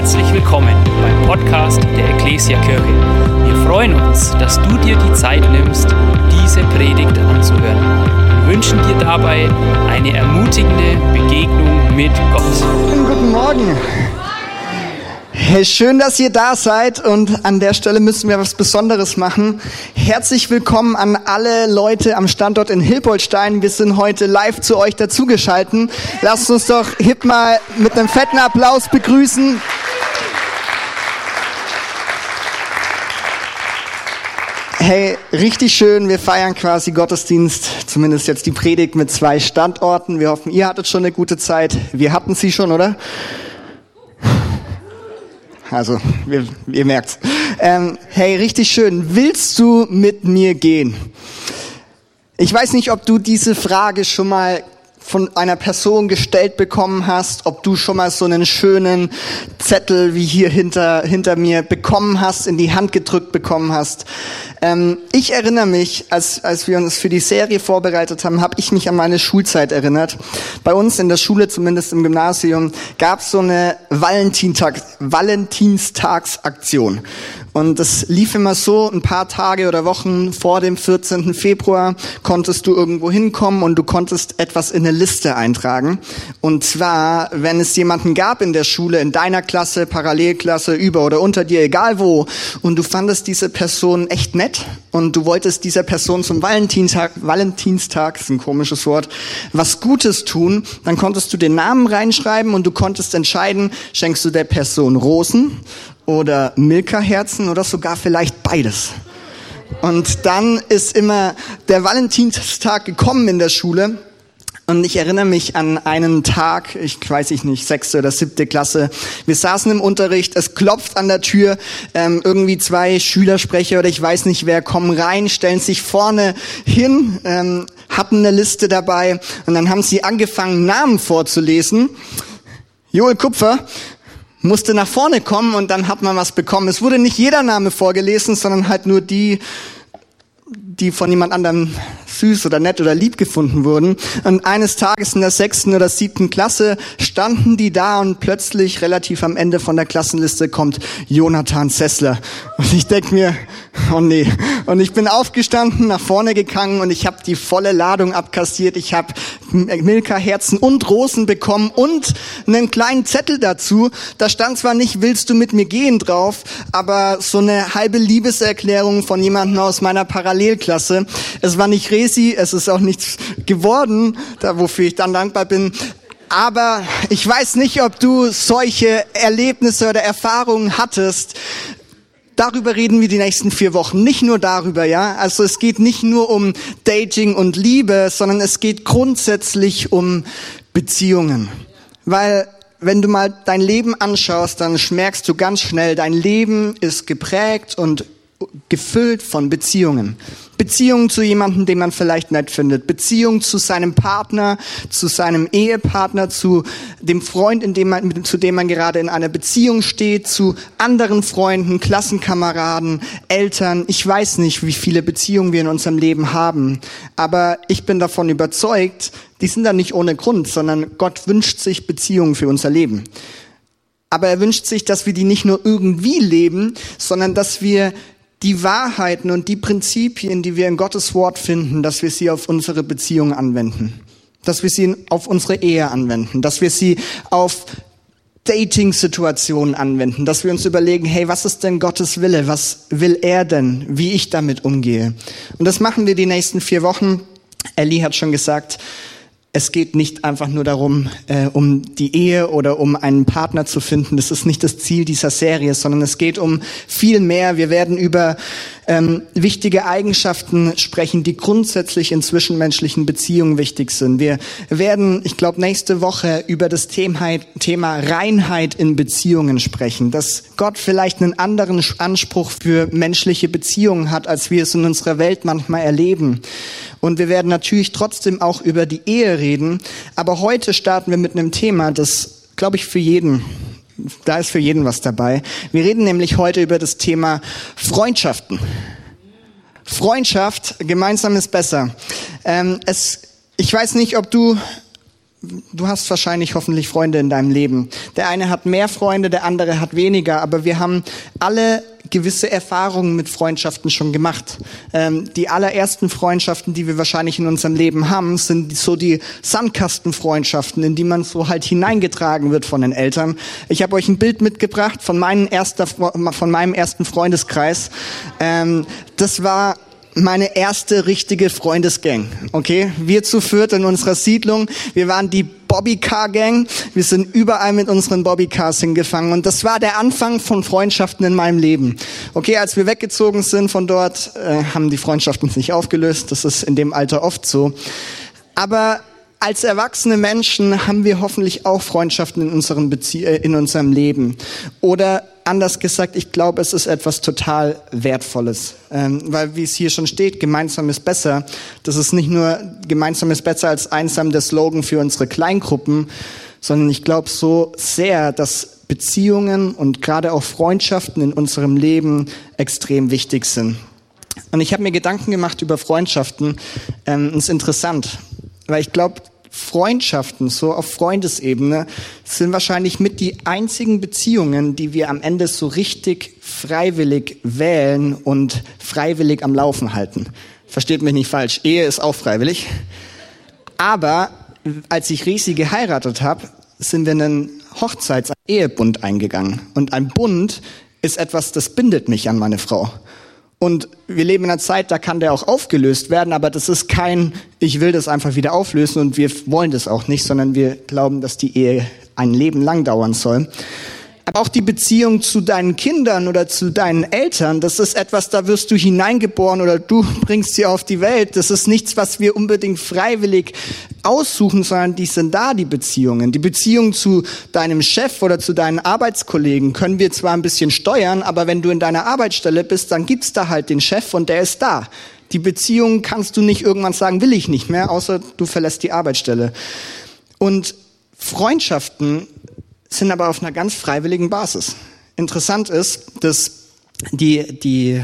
Herzlich willkommen beim Podcast der Ecclesia Kirche. Wir freuen uns, dass du dir die Zeit nimmst, diese Predigt anzuhören. Wir wünschen dir dabei eine ermutigende Begegnung mit Gott. Guten Morgen. Hey, schön, dass ihr da seid und an der Stelle müssen wir was Besonderes machen. Herzlich willkommen an alle Leute am Standort in Hilpoltstein. Wir sind heute live zu euch dazugeschalten. Lasst uns doch Hip mal mit einem fetten Applaus begrüßen. Hey, richtig schön. Wir feiern quasi Gottesdienst, zumindest jetzt die Predigt mit zwei Standorten. Wir hoffen, ihr hattet schon eine gute Zeit. Wir hatten sie schon, oder? Also, wir, ihr merkt's. Ähm, hey, richtig schön. Willst du mit mir gehen? Ich weiß nicht, ob du diese Frage schon mal von einer Person gestellt bekommen hast, ob du schon mal so einen schönen Zettel wie hier hinter, hinter mir bekommen hast, in die Hand gedrückt bekommen hast. Ähm, ich erinnere mich, als, als wir uns für die Serie vorbereitet haben, habe ich mich an meine Schulzeit erinnert. Bei uns in der Schule, zumindest im Gymnasium, gab es so eine Valentinstag, Valentinstagsaktion. Und das lief immer so, ein paar Tage oder Wochen vor dem 14. Februar konntest du irgendwo hinkommen und du konntest etwas in eine Liste eintragen. Und zwar, wenn es jemanden gab in der Schule, in deiner Klasse, Parallelklasse, über oder unter dir, egal wo, und du fandest diese Person echt nett und du wolltest dieser Person zum Valentinstag, Valentinstag, ist ein komisches Wort, was Gutes tun, dann konntest du den Namen reinschreiben und du konntest entscheiden, schenkst du der Person Rosen oder Milka-Herzen oder sogar vielleicht beides. Und dann ist immer der Valentinstag gekommen in der Schule. Und ich erinnere mich an einen Tag, ich weiß ich nicht, sechste oder siebte Klasse. Wir saßen im Unterricht, es klopft an der Tür, ähm, irgendwie zwei Schülersprecher oder ich weiß nicht wer kommen rein, stellen sich vorne hin, ähm, hatten eine Liste dabei und dann haben sie angefangen, Namen vorzulesen. Joel Kupfer, musste nach vorne kommen und dann hat man was bekommen. Es wurde nicht jeder Name vorgelesen, sondern halt nur die, die von jemand anderem süß oder nett oder lieb gefunden wurden. Und eines Tages in der sechsten oder siebten Klasse standen die da und plötzlich relativ am Ende von der Klassenliste kommt Jonathan Sessler. Und ich denk mir, oh nee. Und ich bin aufgestanden, nach vorne gegangen und ich habe die volle Ladung abkassiert. Ich habe Milka-Herzen und Rosen bekommen und einen kleinen Zettel dazu. Da stand zwar nicht, willst du mit mir gehen drauf, aber so eine halbe Liebeserklärung von jemandem aus meiner Parallelklasse. Es war nicht Resi, es ist auch nichts geworden, da wofür ich dann dankbar bin. Aber ich weiß nicht, ob du solche Erlebnisse oder Erfahrungen hattest, Darüber reden wir die nächsten vier Wochen. Nicht nur darüber, ja. Also es geht nicht nur um Dating und Liebe, sondern es geht grundsätzlich um Beziehungen. Weil wenn du mal dein Leben anschaust, dann merkst du ganz schnell, dein Leben ist geprägt und gefüllt von Beziehungen. Beziehungen zu jemandem, den man vielleicht nett findet. Beziehungen zu seinem Partner, zu seinem Ehepartner, zu dem Freund, in dem man, zu dem man gerade in einer Beziehung steht, zu anderen Freunden, Klassenkameraden, Eltern. Ich weiß nicht, wie viele Beziehungen wir in unserem Leben haben. Aber ich bin davon überzeugt, die sind da nicht ohne Grund, sondern Gott wünscht sich Beziehungen für unser Leben. Aber er wünscht sich, dass wir die nicht nur irgendwie leben, sondern dass wir die Wahrheiten und die Prinzipien, die wir in Gottes Wort finden, dass wir sie auf unsere Beziehung anwenden, dass wir sie auf unsere Ehe anwenden, dass wir sie auf Dating-Situationen anwenden, dass wir uns überlegen, hey, was ist denn Gottes Wille? Was will er denn? Wie ich damit umgehe? Und das machen wir die nächsten vier Wochen. Ellie hat schon gesagt, es geht nicht einfach nur darum, äh, um die Ehe oder um einen Partner zu finden. Das ist nicht das Ziel dieser Serie, sondern es geht um viel mehr. Wir werden über ähm, wichtige Eigenschaften sprechen, die grundsätzlich in zwischenmenschlichen Beziehungen wichtig sind. Wir werden, ich glaube, nächste Woche über das Thema, Thema Reinheit in Beziehungen sprechen, dass Gott vielleicht einen anderen Anspruch für menschliche Beziehungen hat, als wir es in unserer Welt manchmal erleben. Und wir werden natürlich trotzdem auch über die Ehe reden. Aber heute starten wir mit einem Thema, das, glaube ich, für jeden da ist für jeden was dabei. Wir reden nämlich heute über das Thema Freundschaften. Freundschaft, gemeinsam ist besser. Ähm, es, ich weiß nicht, ob du du hast wahrscheinlich hoffentlich Freunde in deinem Leben. Der eine hat mehr Freunde, der andere hat weniger, aber wir haben alle gewisse Erfahrungen mit Freundschaften schon gemacht. Ähm, die allerersten Freundschaften, die wir wahrscheinlich in unserem Leben haben, sind so die Sandkastenfreundschaften, in die man so halt hineingetragen wird von den Eltern. Ich habe euch ein Bild mitgebracht von, meinem erster, von meinem ersten Freundeskreis. Ähm, das war meine erste richtige Freundesgang. Okay, wir zu viert in unserer Siedlung. Wir waren die Bobbycar Gang. Wir sind überall mit unseren Bobbycars hingefangen und das war der Anfang von Freundschaften in meinem Leben. Okay, als wir weggezogen sind von dort, äh, haben die Freundschaften sich aufgelöst. Das ist in dem Alter oft so. Aber als erwachsene Menschen haben wir hoffentlich auch Freundschaften in unserem, Bezie äh, in unserem Leben. Oder anders gesagt, ich glaube, es ist etwas total Wertvolles. Ähm, weil, wie es hier schon steht, gemeinsam ist besser. Das ist nicht nur gemeinsam ist besser als einsam der Slogan für unsere Kleingruppen, sondern ich glaube so sehr, dass Beziehungen und gerade auch Freundschaften in unserem Leben extrem wichtig sind. Und ich habe mir Gedanken gemacht über Freundschaften. Ähm, ist interessant, weil ich glaube, Freundschaften, so auf Freundesebene, sind wahrscheinlich mit die einzigen Beziehungen, die wir am Ende so richtig freiwillig wählen und freiwillig am Laufen halten. Versteht mich nicht falsch, Ehe ist auch freiwillig. Aber als ich Risi geheiratet habe, sind wir einen Hochzeits-Ehebund eingegangen. Und ein Bund ist etwas, das bindet mich an meine Frau. Und wir leben in einer Zeit, da kann der auch aufgelöst werden, aber das ist kein, ich will das einfach wieder auflösen und wir wollen das auch nicht, sondern wir glauben, dass die Ehe ein Leben lang dauern soll. Aber auch die Beziehung zu deinen Kindern oder zu deinen Eltern, das ist etwas, da wirst du hineingeboren oder du bringst sie auf die Welt. Das ist nichts, was wir unbedingt freiwillig aussuchen, sondern die sind da, die Beziehungen. Die Beziehung zu deinem Chef oder zu deinen Arbeitskollegen können wir zwar ein bisschen steuern, aber wenn du in deiner Arbeitsstelle bist, dann gibt's da halt den Chef und der ist da. Die Beziehung kannst du nicht irgendwann sagen, will ich nicht mehr, außer du verlässt die Arbeitsstelle. Und Freundschaften sind aber auf einer ganz freiwilligen Basis. Interessant ist, dass die, die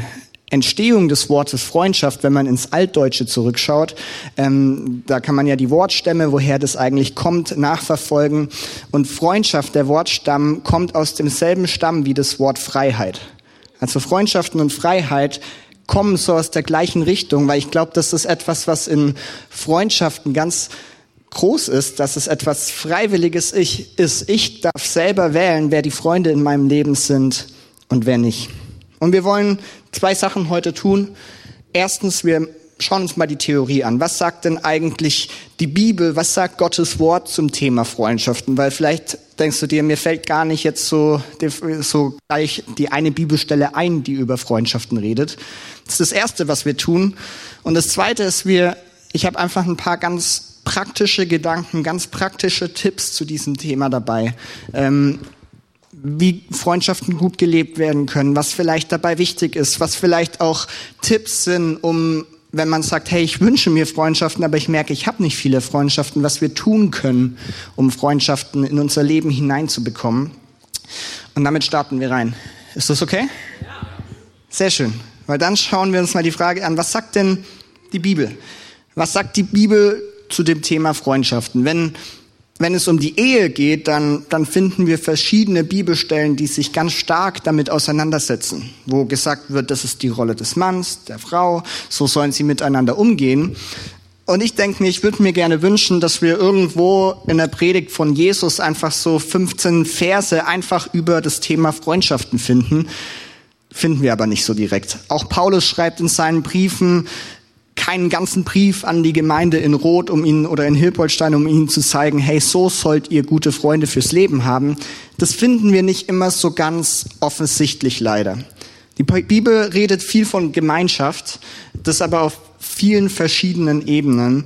Entstehung des Wortes Freundschaft, wenn man ins Altdeutsche zurückschaut, ähm, da kann man ja die Wortstämme, woher das eigentlich kommt, nachverfolgen. Und Freundschaft, der Wortstamm, kommt aus demselben Stamm wie das Wort Freiheit. Also Freundschaften und Freiheit kommen so aus der gleichen Richtung, weil ich glaube, das ist etwas, was in Freundschaften ganz groß ist, dass es etwas Freiwilliges ist. Ich darf selber wählen, wer die Freunde in meinem Leben sind und wer nicht. Und wir wollen zwei Sachen heute tun. Erstens, wir schauen uns mal die Theorie an. Was sagt denn eigentlich die Bibel? Was sagt Gottes Wort zum Thema Freundschaften? Weil vielleicht denkst du dir, mir fällt gar nicht jetzt so, so gleich die eine Bibelstelle ein, die über Freundschaften redet. Das ist das Erste, was wir tun. Und das Zweite ist, wir, ich habe einfach ein paar ganz praktische Gedanken, ganz praktische Tipps zu diesem Thema dabei. Ähm, wie Freundschaften gut gelebt werden können, was vielleicht dabei wichtig ist, was vielleicht auch Tipps sind, um wenn man sagt, hey, ich wünsche mir Freundschaften, aber ich merke, ich habe nicht viele Freundschaften, was wir tun können, um Freundschaften in unser Leben hineinzubekommen. Und damit starten wir rein. Ist das okay? Ja. Sehr schön. Weil dann schauen wir uns mal die Frage an, was sagt denn die Bibel? Was sagt die Bibel zu dem Thema Freundschaften. Wenn, wenn es um die Ehe geht, dann, dann finden wir verschiedene Bibelstellen, die sich ganz stark damit auseinandersetzen, wo gesagt wird, das ist die Rolle des Manns, der Frau, so sollen sie miteinander umgehen. Und ich denke mir, ich würde mir gerne wünschen, dass wir irgendwo in der Predigt von Jesus einfach so 15 Verse einfach über das Thema Freundschaften finden. Finden wir aber nicht so direkt. Auch Paulus schreibt in seinen Briefen, keinen ganzen Brief an die Gemeinde in Rot, um ihnen oder in Hilpoltstein, um ihnen zu zeigen, hey, so sollt ihr gute Freunde fürs Leben haben. Das finden wir nicht immer so ganz offensichtlich leider. Die Bibel redet viel von Gemeinschaft, das aber auf vielen verschiedenen Ebenen.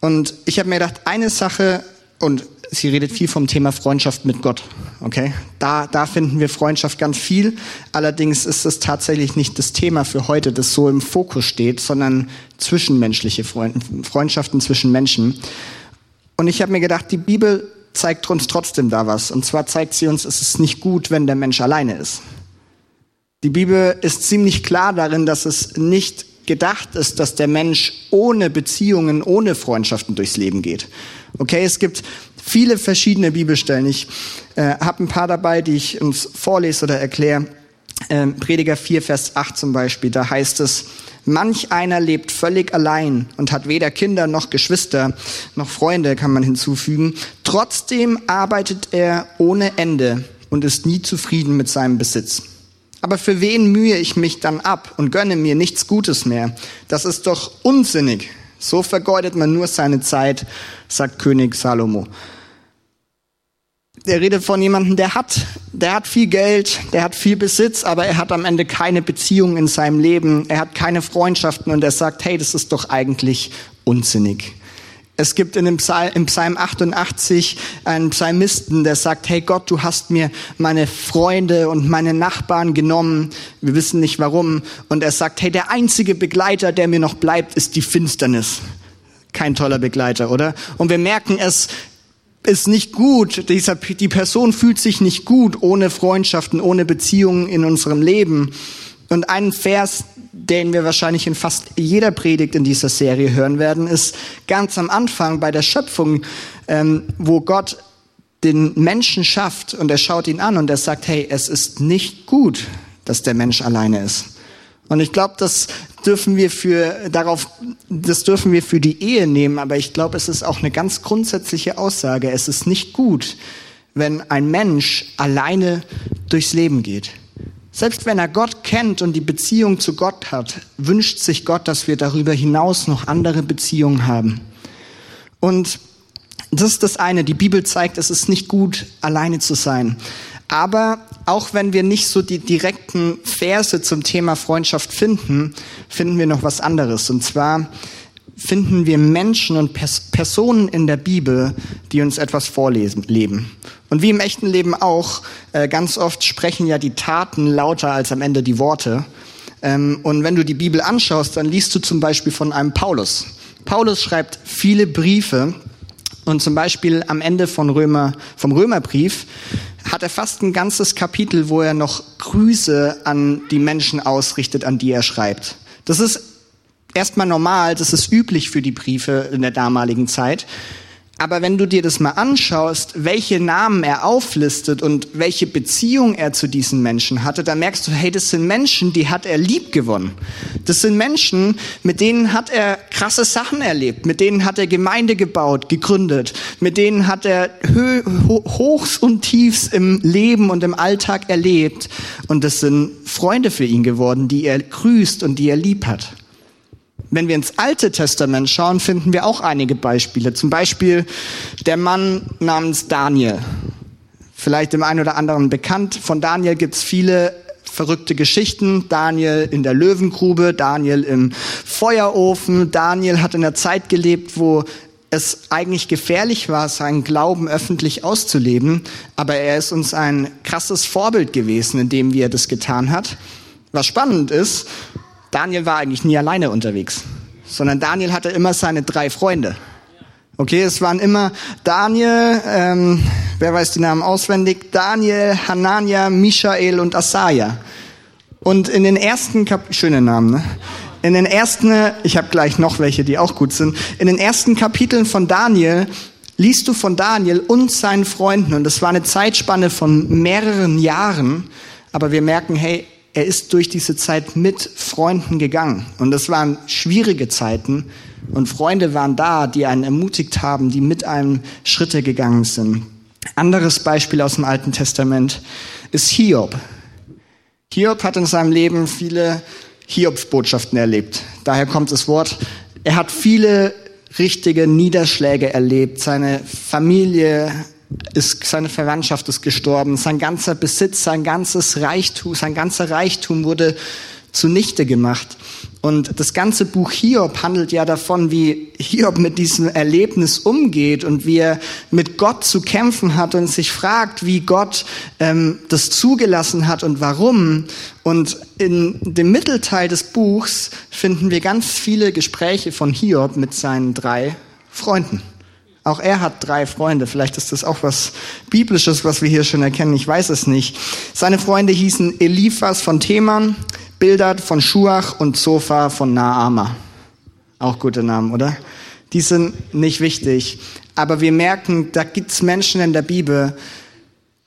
Und ich habe mir gedacht, eine Sache, und sie redet viel vom Thema Freundschaft mit Gott. Okay, da, da finden wir Freundschaft ganz viel. Allerdings ist es tatsächlich nicht das Thema für heute, das so im Fokus steht, sondern zwischenmenschliche Freundschaften zwischen Menschen. Und ich habe mir gedacht, die Bibel zeigt uns trotzdem da was. Und zwar zeigt sie uns, es ist nicht gut, wenn der Mensch alleine ist. Die Bibel ist ziemlich klar darin, dass es nicht gedacht ist, dass der Mensch ohne Beziehungen, ohne Freundschaften durchs Leben geht, Okay, es gibt viele verschiedene Bibelstellen. Ich äh, habe ein paar dabei, die ich uns vorlese oder erkläre. Ähm, Prediger 4, Vers 8 zum Beispiel, da heißt es, manch einer lebt völlig allein und hat weder Kinder noch Geschwister noch Freunde, kann man hinzufügen. Trotzdem arbeitet er ohne Ende und ist nie zufrieden mit seinem Besitz. Aber für wen mühe ich mich dann ab und gönne mir nichts Gutes mehr? Das ist doch unsinnig. So vergeudet man nur seine Zeit, sagt König Salomo. Der redet von jemandem, der hat, der hat viel Geld, der hat viel Besitz, aber er hat am Ende keine Beziehung in seinem Leben, er hat keine Freundschaften und er sagt, hey, das ist doch eigentlich unsinnig. Es gibt in dem Psalm, im Psalm 88 einen Psalmisten, der sagt, hey Gott, du hast mir meine Freunde und meine Nachbarn genommen. Wir wissen nicht warum. Und er sagt, hey, der einzige Begleiter, der mir noch bleibt, ist die Finsternis. Kein toller Begleiter, oder? Und wir merken es, ist nicht gut. Dieser, die Person fühlt sich nicht gut ohne Freundschaften, ohne Beziehungen in unserem Leben. Und ein Vers, den wir wahrscheinlich in fast jeder Predigt in dieser Serie hören werden, ist ganz am Anfang bei der Schöpfung, ähm, wo Gott den Menschen schafft und er schaut ihn an und er sagt, hey, es ist nicht gut, dass der Mensch alleine ist. Und ich glaube, das dürfen wir für darauf, das dürfen wir für die Ehe nehmen, aber ich glaube, es ist auch eine ganz grundsätzliche Aussage. Es ist nicht gut, wenn ein Mensch alleine durchs Leben geht. Selbst wenn er Gott kennt und die Beziehung zu Gott hat, wünscht sich Gott, dass wir darüber hinaus noch andere Beziehungen haben. Und das ist das eine. Die Bibel zeigt, es ist nicht gut, alleine zu sein. Aber auch wenn wir nicht so die direkten Verse zum Thema Freundschaft finden, finden wir noch was anderes. Und zwar finden wir Menschen und Pers Personen in der Bibel, die uns etwas vorlesen, leben. Und wie im echten Leben auch, äh, ganz oft sprechen ja die Taten lauter als am Ende die Worte. Ähm, und wenn du die Bibel anschaust, dann liest du zum Beispiel von einem Paulus. Paulus schreibt viele Briefe und zum Beispiel am Ende von Römer, vom Römerbrief hat er fast ein ganzes Kapitel, wo er noch Grüße an die Menschen ausrichtet, an die er schreibt. Das ist erstmal normal, das ist üblich für die Briefe in der damaligen Zeit. Aber wenn du dir das mal anschaust, welche Namen er auflistet und welche Beziehung er zu diesen Menschen hatte, dann merkst du, hey, das sind Menschen, die hat er lieb gewonnen. Das sind Menschen, mit denen hat er krasse Sachen erlebt, mit denen hat er Gemeinde gebaut, gegründet, mit denen hat er Hochs und Tiefs im Leben und im Alltag erlebt. Und das sind Freunde für ihn geworden, die er grüßt und die er lieb hat. Wenn wir ins Alte Testament schauen, finden wir auch einige Beispiele. Zum Beispiel der Mann namens Daniel. Vielleicht dem einen oder anderen bekannt. Von Daniel gibt es viele verrückte Geschichten. Daniel in der Löwengrube, Daniel im Feuerofen. Daniel hat in einer Zeit gelebt, wo es eigentlich gefährlich war, seinen Glauben öffentlich auszuleben. Aber er ist uns ein krasses Vorbild gewesen, in dem wie er das getan hat. Was spannend ist, Daniel war eigentlich nie alleine unterwegs, sondern Daniel hatte immer seine drei Freunde. Okay, es waren immer Daniel, ähm, wer weiß die Namen auswendig, Daniel, Hanania, Michael und Asaja. Und in den ersten Kap schöne Namen, ne? In den ersten, ich habe gleich noch welche, die auch gut sind. In den ersten Kapiteln von Daniel liest du von Daniel und seinen Freunden und das war eine Zeitspanne von mehreren Jahren, aber wir merken, hey, er ist durch diese Zeit mit Freunden gegangen. Und das waren schwierige Zeiten. Und Freunde waren da, die einen ermutigt haben, die mit einem Schritte gegangen sind. Anderes Beispiel aus dem Alten Testament ist Hiob. Hiob hat in seinem Leben viele Hiobsbotschaften erlebt. Daher kommt das Wort. Er hat viele richtige Niederschläge erlebt. Seine Familie ist, seine Verwandtschaft ist gestorben, sein ganzer Besitz, sein ganzes Reichtum, sein ganzer Reichtum wurde zunichte gemacht. Und das ganze Buch Hiob handelt ja davon, wie Hiob mit diesem Erlebnis umgeht und wie er mit Gott zu kämpfen hat und sich fragt, wie Gott ähm, das zugelassen hat und warum. Und in dem Mittelteil des Buchs finden wir ganz viele Gespräche von Hiob mit seinen drei Freunden. Auch er hat drei Freunde. Vielleicht ist das auch was Biblisches, was wir hier schon erkennen. Ich weiß es nicht. Seine Freunde hießen Eliphas von Theman, Bildad von Schuach und Zophar von Naama. Auch gute Namen, oder? Die sind nicht wichtig. Aber wir merken, da gibt's Menschen in der Bibel,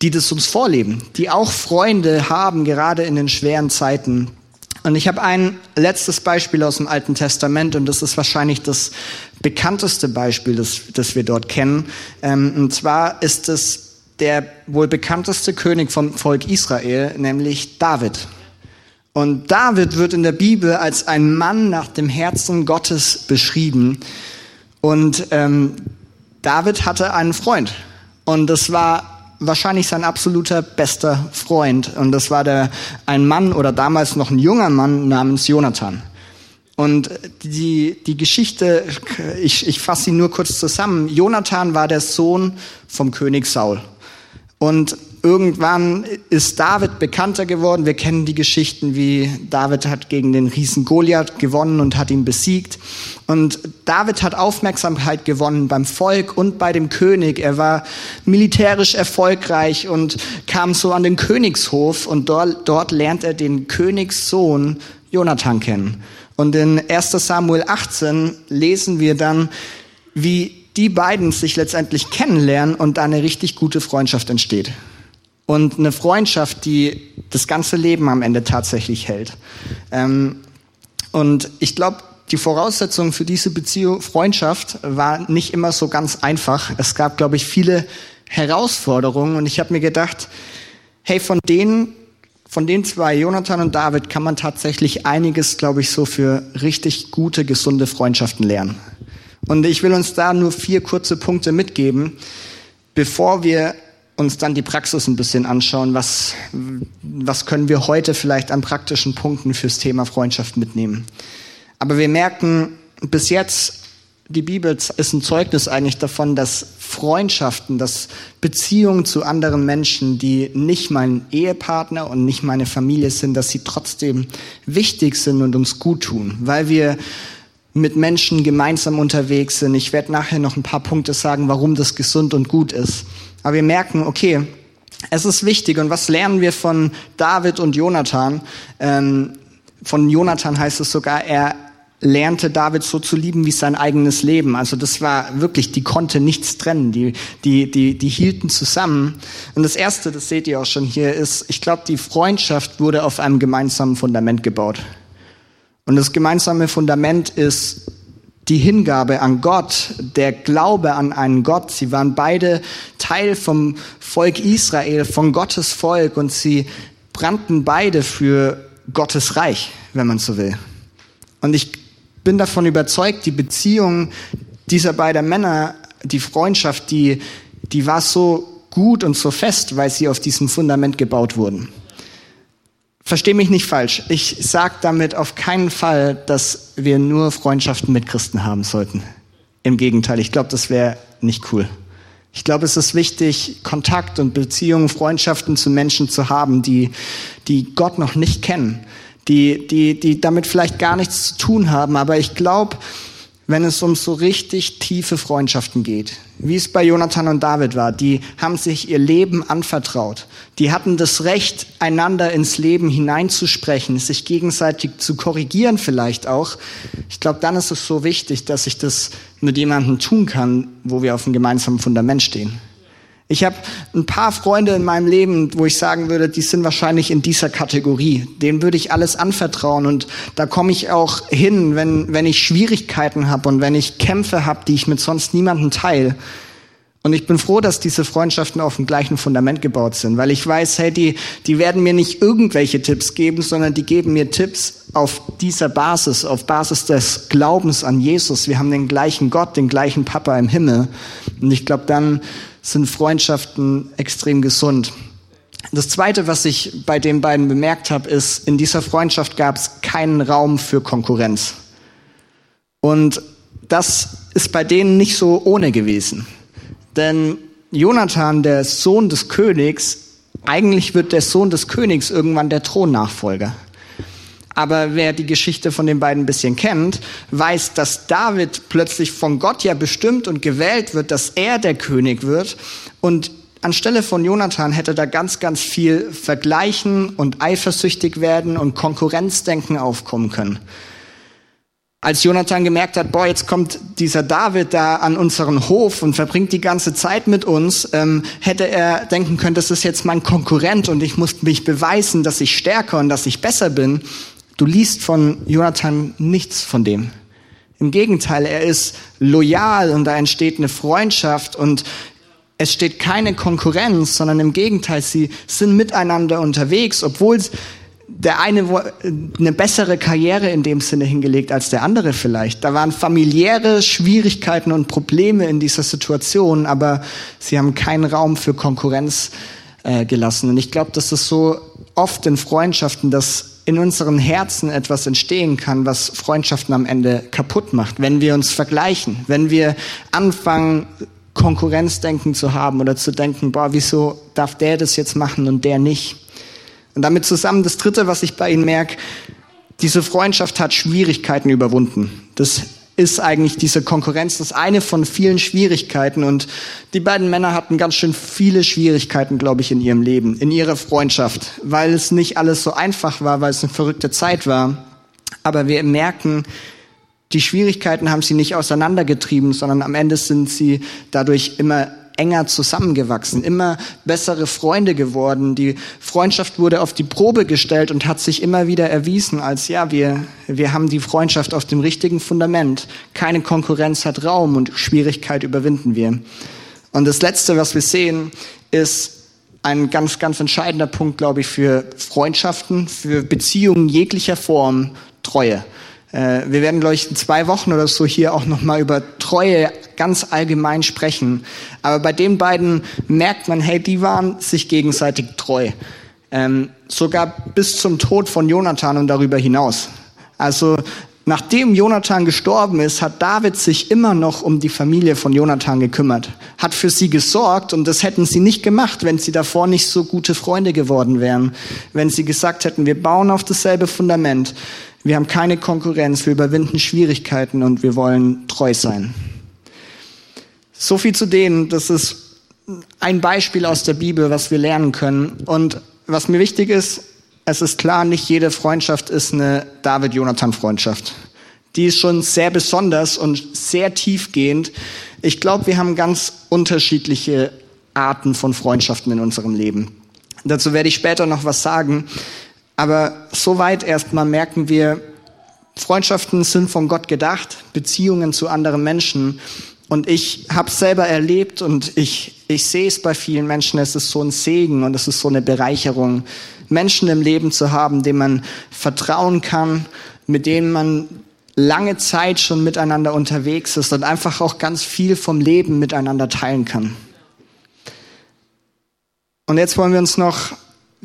die das uns vorleben, die auch Freunde haben, gerade in den schweren Zeiten. Und ich habe ein letztes Beispiel aus dem Alten Testament und das ist wahrscheinlich das bekannteste Beispiel, das, das wir dort kennen. Ähm, und zwar ist es der wohl bekannteste König vom Volk Israel, nämlich David. Und David wird in der Bibel als ein Mann nach dem Herzen Gottes beschrieben. Und ähm, David hatte einen Freund. Und das war wahrscheinlich sein absoluter bester Freund. Und das war der, ein Mann oder damals noch ein junger Mann namens Jonathan. Und die, die Geschichte, ich, ich fasse sie nur kurz zusammen. Jonathan war der Sohn vom König Saul. Und irgendwann ist David bekannter geworden. Wir kennen die Geschichten, wie David hat gegen den Riesen Goliath gewonnen und hat ihn besiegt. Und David hat Aufmerksamkeit gewonnen beim Volk und bei dem König. Er war militärisch erfolgreich und kam so an den Königshof und dort, dort lernt er den Königssohn Jonathan kennen. Und in 1 Samuel 18 lesen wir dann, wie die beiden sich letztendlich kennenlernen und da eine richtig gute Freundschaft entsteht. Und eine Freundschaft, die das ganze Leben am Ende tatsächlich hält. Ähm, und ich glaube, die Voraussetzung für diese Beziehung, Freundschaft war nicht immer so ganz einfach. Es gab, glaube ich, viele Herausforderungen und ich habe mir gedacht, hey, von denen, von den zwei, Jonathan und David, kann man tatsächlich einiges, glaube ich, so für richtig gute, gesunde Freundschaften lernen. Und ich will uns da nur vier kurze Punkte mitgeben, bevor wir uns dann die Praxis ein bisschen anschauen, was, was können wir heute vielleicht an praktischen Punkten fürs Thema Freundschaft mitnehmen. Aber wir merken bis jetzt, die Bibel ist ein Zeugnis eigentlich davon, dass Freundschaften, dass Beziehungen zu anderen Menschen, die nicht mein Ehepartner und nicht meine Familie sind, dass sie trotzdem wichtig sind und uns gut tun, weil wir mit Menschen gemeinsam unterwegs sind. Ich werde nachher noch ein paar Punkte sagen, warum das gesund und gut ist. Aber wir merken, okay, es ist wichtig. Und was lernen wir von David und Jonathan? Ähm, von Jonathan heißt es sogar, er lernte David so zu lieben wie sein eigenes Leben. Also das war wirklich, die konnte nichts trennen. Die, die, die, die hielten zusammen. Und das erste, das seht ihr auch schon hier, ist, ich glaube, die Freundschaft wurde auf einem gemeinsamen Fundament gebaut. Und das gemeinsame Fundament ist die Hingabe an Gott, der Glaube an einen Gott. Sie waren beide Teil vom Volk Israel, von Gottes Volk und sie brannten beide für Gottes Reich, wenn man so will. Und ich bin davon überzeugt, die Beziehung dieser beiden Männer, die Freundschaft, die, die war so gut und so fest, weil sie auf diesem Fundament gebaut wurden. Versteh mich nicht falsch. Ich sage damit auf keinen Fall, dass wir nur Freundschaften mit Christen haben sollten. Im Gegenteil, ich glaube, das wäre nicht cool. Ich glaube, es ist wichtig, Kontakt und Beziehungen, Freundschaften zu Menschen zu haben, die, die Gott noch nicht kennen, die, die, die damit vielleicht gar nichts zu tun haben. Aber ich glaube, wenn es um so richtig tiefe Freundschaften geht, wie es bei Jonathan und David war. Die haben sich ihr Leben anvertraut. Die hatten das Recht, einander ins Leben hineinzusprechen, sich gegenseitig zu korrigieren vielleicht auch. Ich glaube, dann ist es so wichtig, dass ich das mit jemandem tun kann, wo wir auf einem gemeinsamen Fundament stehen. Ich habe ein paar Freunde in meinem Leben, wo ich sagen würde, die sind wahrscheinlich in dieser Kategorie. Denen würde ich alles anvertrauen und da komme ich auch hin, wenn, wenn ich Schwierigkeiten habe und wenn ich Kämpfe habe, die ich mit sonst niemandem teile. Und ich bin froh, dass diese Freundschaften auf dem gleichen Fundament gebaut sind, weil ich weiß, hey, die, die werden mir nicht irgendwelche Tipps geben, sondern die geben mir Tipps auf dieser Basis, auf Basis des Glaubens an Jesus. Wir haben den gleichen Gott, den gleichen Papa im Himmel. Und ich glaube, dann sind Freundschaften extrem gesund. Das Zweite, was ich bei den beiden bemerkt habe, ist, in dieser Freundschaft gab es keinen Raum für Konkurrenz. Und das ist bei denen nicht so ohne gewesen. Denn Jonathan, der Sohn des Königs, eigentlich wird der Sohn des Königs irgendwann der Thronnachfolger. Aber wer die Geschichte von den beiden ein bisschen kennt, weiß, dass David plötzlich von Gott ja bestimmt und gewählt wird, dass er der König wird. Und anstelle von Jonathan hätte da ganz, ganz viel Vergleichen und eifersüchtig werden und Konkurrenzdenken aufkommen können. als Jonathan gemerkt hat, boah, jetzt kommt dieser David da an unseren Hof und verbringt die ganze Zeit mit uns, ähm, hätte er denken können, das ist jetzt mein Konkurrent und ich muss mich beweisen, dass ich stärker und dass ich besser bin. Du liest von Jonathan nichts von dem. Im Gegenteil, er ist loyal und da entsteht eine Freundschaft und es steht keine Konkurrenz, sondern im Gegenteil, sie sind miteinander unterwegs, obwohl der eine eine bessere Karriere in dem Sinne hingelegt als der andere vielleicht. Da waren familiäre Schwierigkeiten und Probleme in dieser Situation, aber sie haben keinen Raum für Konkurrenz äh, gelassen. Und ich glaube, dass es so oft in Freundschaften, dass in unseren Herzen etwas entstehen kann, was Freundschaften am Ende kaputt macht, wenn wir uns vergleichen, wenn wir anfangen, Konkurrenzdenken zu haben oder zu denken, boah, wieso darf der das jetzt machen und der nicht? Und damit zusammen das Dritte, was ich bei Ihnen merke, diese Freundschaft hat Schwierigkeiten überwunden. Das ist eigentlich diese Konkurrenz, das eine von vielen Schwierigkeiten. Und die beiden Männer hatten ganz schön viele Schwierigkeiten, glaube ich, in ihrem Leben, in ihrer Freundschaft, weil es nicht alles so einfach war, weil es eine verrückte Zeit war. Aber wir merken, die Schwierigkeiten haben sie nicht auseinandergetrieben, sondern am Ende sind sie dadurch immer enger zusammengewachsen, immer bessere Freunde geworden. Die Freundschaft wurde auf die Probe gestellt und hat sich immer wieder erwiesen als, ja, wir, wir haben die Freundschaft auf dem richtigen Fundament. Keine Konkurrenz hat Raum und Schwierigkeit überwinden wir. Und das Letzte, was wir sehen, ist ein ganz, ganz entscheidender Punkt, glaube ich, für Freundschaften, für Beziehungen jeglicher Form, Treue. Äh, wir werden, glaube in zwei Wochen oder so hier auch nochmal über Treue ganz allgemein sprechen. Aber bei den beiden merkt man, hey, die waren sich gegenseitig treu. Ähm, sogar bis zum Tod von Jonathan und darüber hinaus. Also nachdem Jonathan gestorben ist, hat David sich immer noch um die Familie von Jonathan gekümmert, hat für sie gesorgt und das hätten sie nicht gemacht, wenn sie davor nicht so gute Freunde geworden wären, wenn sie gesagt hätten, wir bauen auf dasselbe Fundament. Wir haben keine Konkurrenz, wir überwinden Schwierigkeiten und wir wollen treu sein. So viel zu denen, das ist ein Beispiel aus der Bibel, was wir lernen können. Und was mir wichtig ist, es ist klar, nicht jede Freundschaft ist eine David-Jonathan-Freundschaft. Die ist schon sehr besonders und sehr tiefgehend. Ich glaube, wir haben ganz unterschiedliche Arten von Freundschaften in unserem Leben. Dazu werde ich später noch was sagen. Aber soweit erstmal merken wir, Freundschaften sind von Gott gedacht, Beziehungen zu anderen Menschen. Und ich habe selber erlebt und ich, ich sehe es bei vielen Menschen, es ist so ein Segen und es ist so eine Bereicherung, Menschen im Leben zu haben, denen man vertrauen kann, mit denen man lange Zeit schon miteinander unterwegs ist und einfach auch ganz viel vom Leben miteinander teilen kann. Und jetzt wollen wir uns noch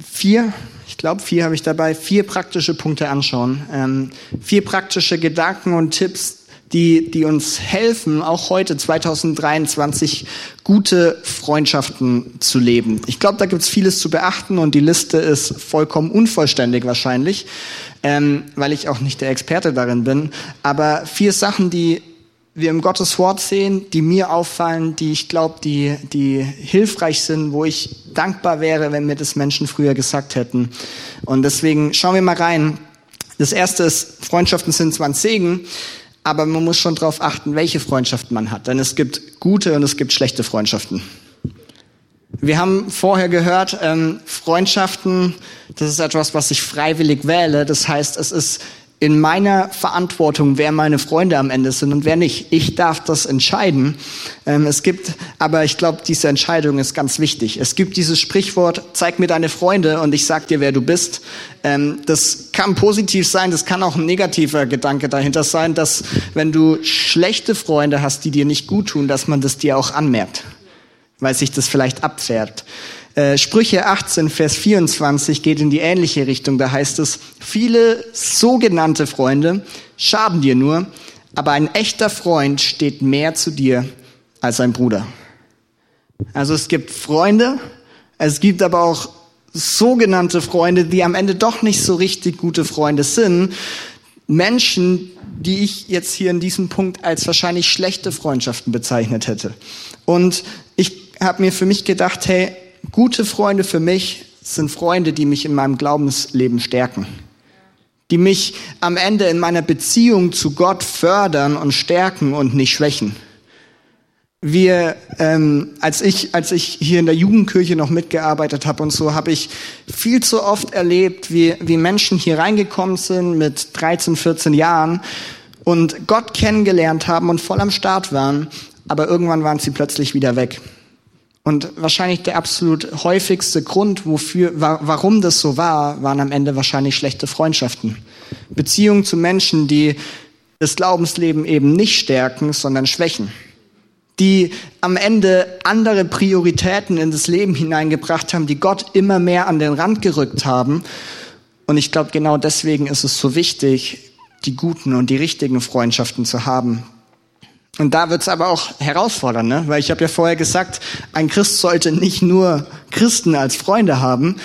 vier ich glaube, vier habe ich dabei, vier praktische Punkte anschauen. Ähm, vier praktische Gedanken und Tipps, die, die uns helfen, auch heute 2023 gute Freundschaften zu leben. Ich glaube, da gibt es vieles zu beachten und die Liste ist vollkommen unvollständig wahrscheinlich, ähm, weil ich auch nicht der Experte darin bin. Aber vier Sachen, die wir im Gottes Wort sehen, die mir auffallen, die ich glaube, die, die hilfreich sind, wo ich dankbar wäre, wenn mir das Menschen früher gesagt hätten. Und deswegen schauen wir mal rein. Das erste ist, Freundschaften sind zwar ein Segen, aber man muss schon darauf achten, welche Freundschaften man hat. Denn es gibt gute und es gibt schlechte Freundschaften. Wir haben vorher gehört, ähm, Freundschaften, das ist etwas, was ich freiwillig wähle. Das heißt, es ist in meiner Verantwortung, wer meine Freunde am Ende sind und wer nicht. Ich darf das entscheiden. Ähm, es gibt, aber ich glaube, diese Entscheidung ist ganz wichtig. Es gibt dieses Sprichwort, zeig mir deine Freunde und ich sag dir, wer du bist. Ähm, das kann positiv sein, das kann auch ein negativer Gedanke dahinter sein, dass wenn du schlechte Freunde hast, die dir nicht gut tun, dass man das dir auch anmerkt, weil sich das vielleicht abfährt. Äh, Sprüche 18, Vers 24 geht in die ähnliche Richtung. Da heißt es, viele sogenannte Freunde schaden dir nur, aber ein echter Freund steht mehr zu dir als ein Bruder. Also es gibt Freunde, es gibt aber auch sogenannte Freunde, die am Ende doch nicht so richtig gute Freunde sind. Menschen, die ich jetzt hier in diesem Punkt als wahrscheinlich schlechte Freundschaften bezeichnet hätte. Und ich habe mir für mich gedacht, hey, Gute Freunde für mich sind Freunde, die mich in meinem Glaubensleben stärken. die mich am Ende in meiner Beziehung zu Gott fördern und stärken und nicht schwächen. Wir, ähm, als ich, als ich hier in der Jugendkirche noch mitgearbeitet habe und so, habe ich viel zu oft erlebt, wie, wie Menschen hier reingekommen sind mit 13, 14 Jahren und Gott kennengelernt haben und voll am Start waren, aber irgendwann waren sie plötzlich wieder weg. Und wahrscheinlich der absolut häufigste Grund, wofür, warum das so war, waren am Ende wahrscheinlich schlechte Freundschaften. Beziehungen zu Menschen, die das Glaubensleben eben nicht stärken, sondern schwächen. Die am Ende andere Prioritäten in das Leben hineingebracht haben, die Gott immer mehr an den Rand gerückt haben. Und ich glaube, genau deswegen ist es so wichtig, die guten und die richtigen Freundschaften zu haben, und da wird's aber auch herausfordernd, ne? weil ich habe ja vorher gesagt, ein Christ sollte nicht nur Christen als Freunde haben,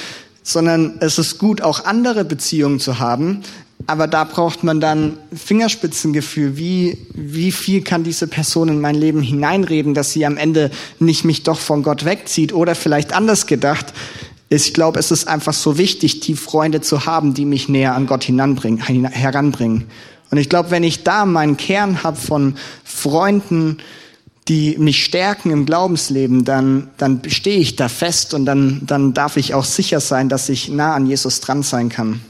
sondern es ist gut, auch andere Beziehungen zu haben. Aber da braucht man dann Fingerspitzengefühl. Wie, wie viel kann diese Person in mein Leben hineinreden, dass sie am Ende nicht mich doch von Gott wegzieht? Oder vielleicht anders gedacht, ich glaube, es ist einfach so wichtig, die Freunde zu haben, die mich näher an Gott heranbringen. Und ich glaube, wenn ich da meinen Kern habe von Freunden, die mich stärken im Glaubensleben, dann, dann stehe ich da fest und dann, dann darf ich auch sicher sein, dass ich nah an Jesus dran sein kann.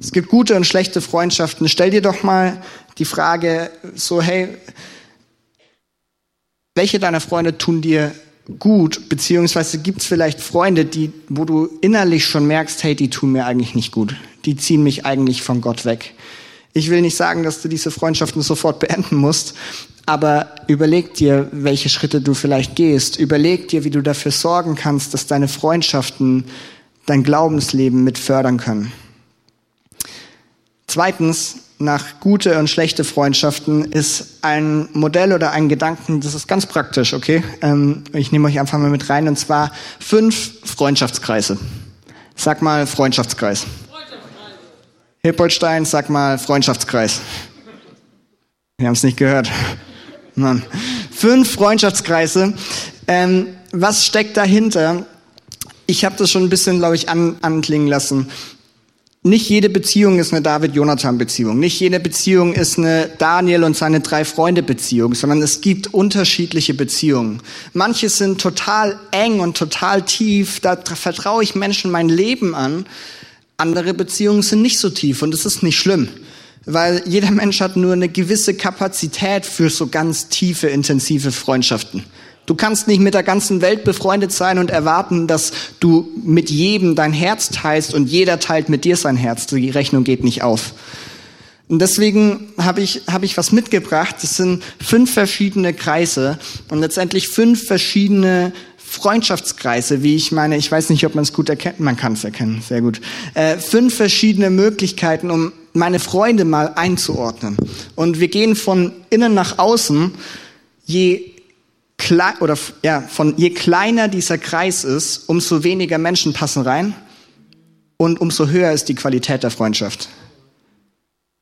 Es gibt gute und schlechte Freundschaften. Stell dir doch mal die Frage so, hey, welche deiner Freunde tun dir gut, beziehungsweise gibt es vielleicht Freunde, die, wo du innerlich schon merkst, hey, die tun mir eigentlich nicht gut. Die ziehen mich eigentlich von Gott weg. Ich will nicht sagen, dass du diese Freundschaften sofort beenden musst, aber überleg dir, welche Schritte du vielleicht gehst. Überleg dir, wie du dafür sorgen kannst, dass deine Freundschaften dein Glaubensleben mit fördern können. Zweitens, nach gute und schlechte Freundschaften ist ein Modell oder ein Gedanken, das ist ganz praktisch, okay? Ähm, ich nehme euch einfach mal mit rein, und zwar fünf Freundschaftskreise. Sag mal Freundschaftskreis. Hippolstein, sag mal Freundschaftskreis. Wir haben es nicht gehört. Mann. Fünf Freundschaftskreise. Ähm, was steckt dahinter? Ich habe das schon ein bisschen, glaube ich, an, anklingen lassen. Nicht jede Beziehung ist eine David-Jonathan-Beziehung. Nicht jede Beziehung ist eine Daniel und seine drei Freunde-Beziehung, sondern es gibt unterschiedliche Beziehungen. Manche sind total eng und total tief. Da vertraue ich Menschen mein Leben an. Andere Beziehungen sind nicht so tief und es ist nicht schlimm, weil jeder Mensch hat nur eine gewisse Kapazität für so ganz tiefe, intensive Freundschaften. Du kannst nicht mit der ganzen Welt befreundet sein und erwarten, dass du mit jedem dein Herz teilst und jeder teilt mit dir sein Herz. Die Rechnung geht nicht auf. Und deswegen habe ich, hab ich was mitgebracht. Das sind fünf verschiedene Kreise und letztendlich fünf verschiedene Freundschaftskreise, wie ich meine, ich weiß nicht, ob man es gut erkennt, man kann es erkennen, sehr gut. Äh, fünf verschiedene Möglichkeiten, um meine Freunde mal einzuordnen. Und wir gehen von innen nach außen, je klein, oder ja, von je kleiner dieser Kreis ist, umso weniger Menschen passen rein und umso höher ist die Qualität der Freundschaft.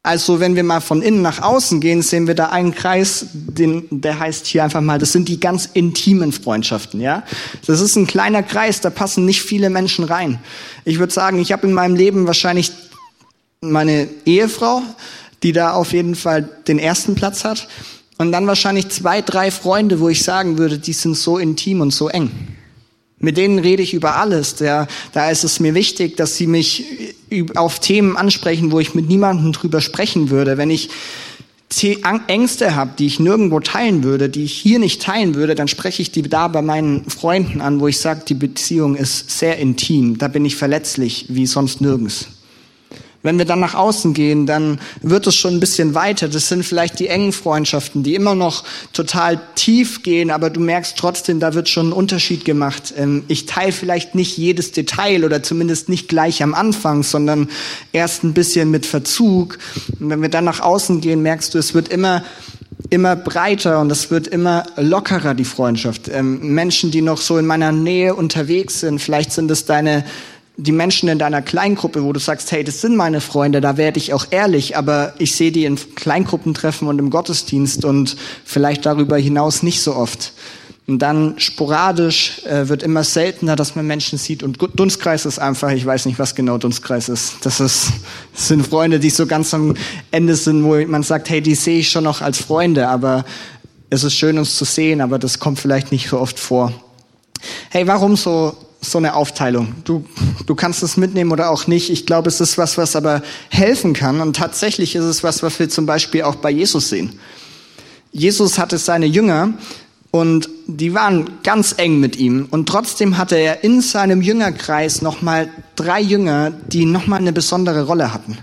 Also wenn wir mal von innen nach außen gehen, sehen wir da einen Kreis, den, der heißt hier einfach mal, das sind die ganz intimen Freundschaften, ja. Das ist ein kleiner Kreis, da passen nicht viele Menschen rein. Ich würde sagen, ich habe in meinem Leben wahrscheinlich meine Ehefrau, die da auf jeden Fall den ersten Platz hat. Und dann wahrscheinlich zwei, drei Freunde, wo ich sagen würde, die sind so intim und so eng. Mit denen rede ich über alles. Da, da ist es mir wichtig, dass sie mich auf Themen ansprechen, wo ich mit niemandem drüber sprechen würde. Wenn ich Ängste habe, die ich nirgendwo teilen würde, die ich hier nicht teilen würde, dann spreche ich die da bei meinen Freunden an, wo ich sage, die Beziehung ist sehr intim. Da bin ich verletzlich wie sonst nirgends. Wenn wir dann nach außen gehen, dann wird es schon ein bisschen weiter. Das sind vielleicht die engen Freundschaften, die immer noch total tief gehen, aber du merkst trotzdem, da wird schon ein Unterschied gemacht. Ähm, ich teile vielleicht nicht jedes Detail oder zumindest nicht gleich am Anfang, sondern erst ein bisschen mit Verzug. Und wenn wir dann nach außen gehen, merkst du, es wird immer immer breiter und es wird immer lockerer, die Freundschaft. Ähm, Menschen, die noch so in meiner Nähe unterwegs sind, vielleicht sind es deine die Menschen in deiner Kleingruppe, wo du sagst, hey, das sind meine Freunde, da werde ich auch ehrlich, aber ich sehe die in Kleingruppentreffen und im Gottesdienst und vielleicht darüber hinaus nicht so oft. Und dann sporadisch äh, wird immer seltener, dass man Menschen sieht. Und Dunstkreis ist einfach, ich weiß nicht, was genau Dunstkreis ist. Das, ist, das sind Freunde, die so ganz am Ende sind, wo man sagt, hey, die sehe ich schon noch als Freunde, aber es ist schön, uns zu sehen, aber das kommt vielleicht nicht so oft vor. Hey, warum so, so eine Aufteilung? Du, du kannst es mitnehmen oder auch nicht. Ich glaube, es ist was, was aber helfen kann. Und tatsächlich ist es was, was wir zum Beispiel auch bei Jesus sehen. Jesus hatte seine Jünger, und die waren ganz eng mit ihm. Und trotzdem hatte er in seinem Jüngerkreis nochmal drei Jünger, die nochmal eine besondere Rolle hatten.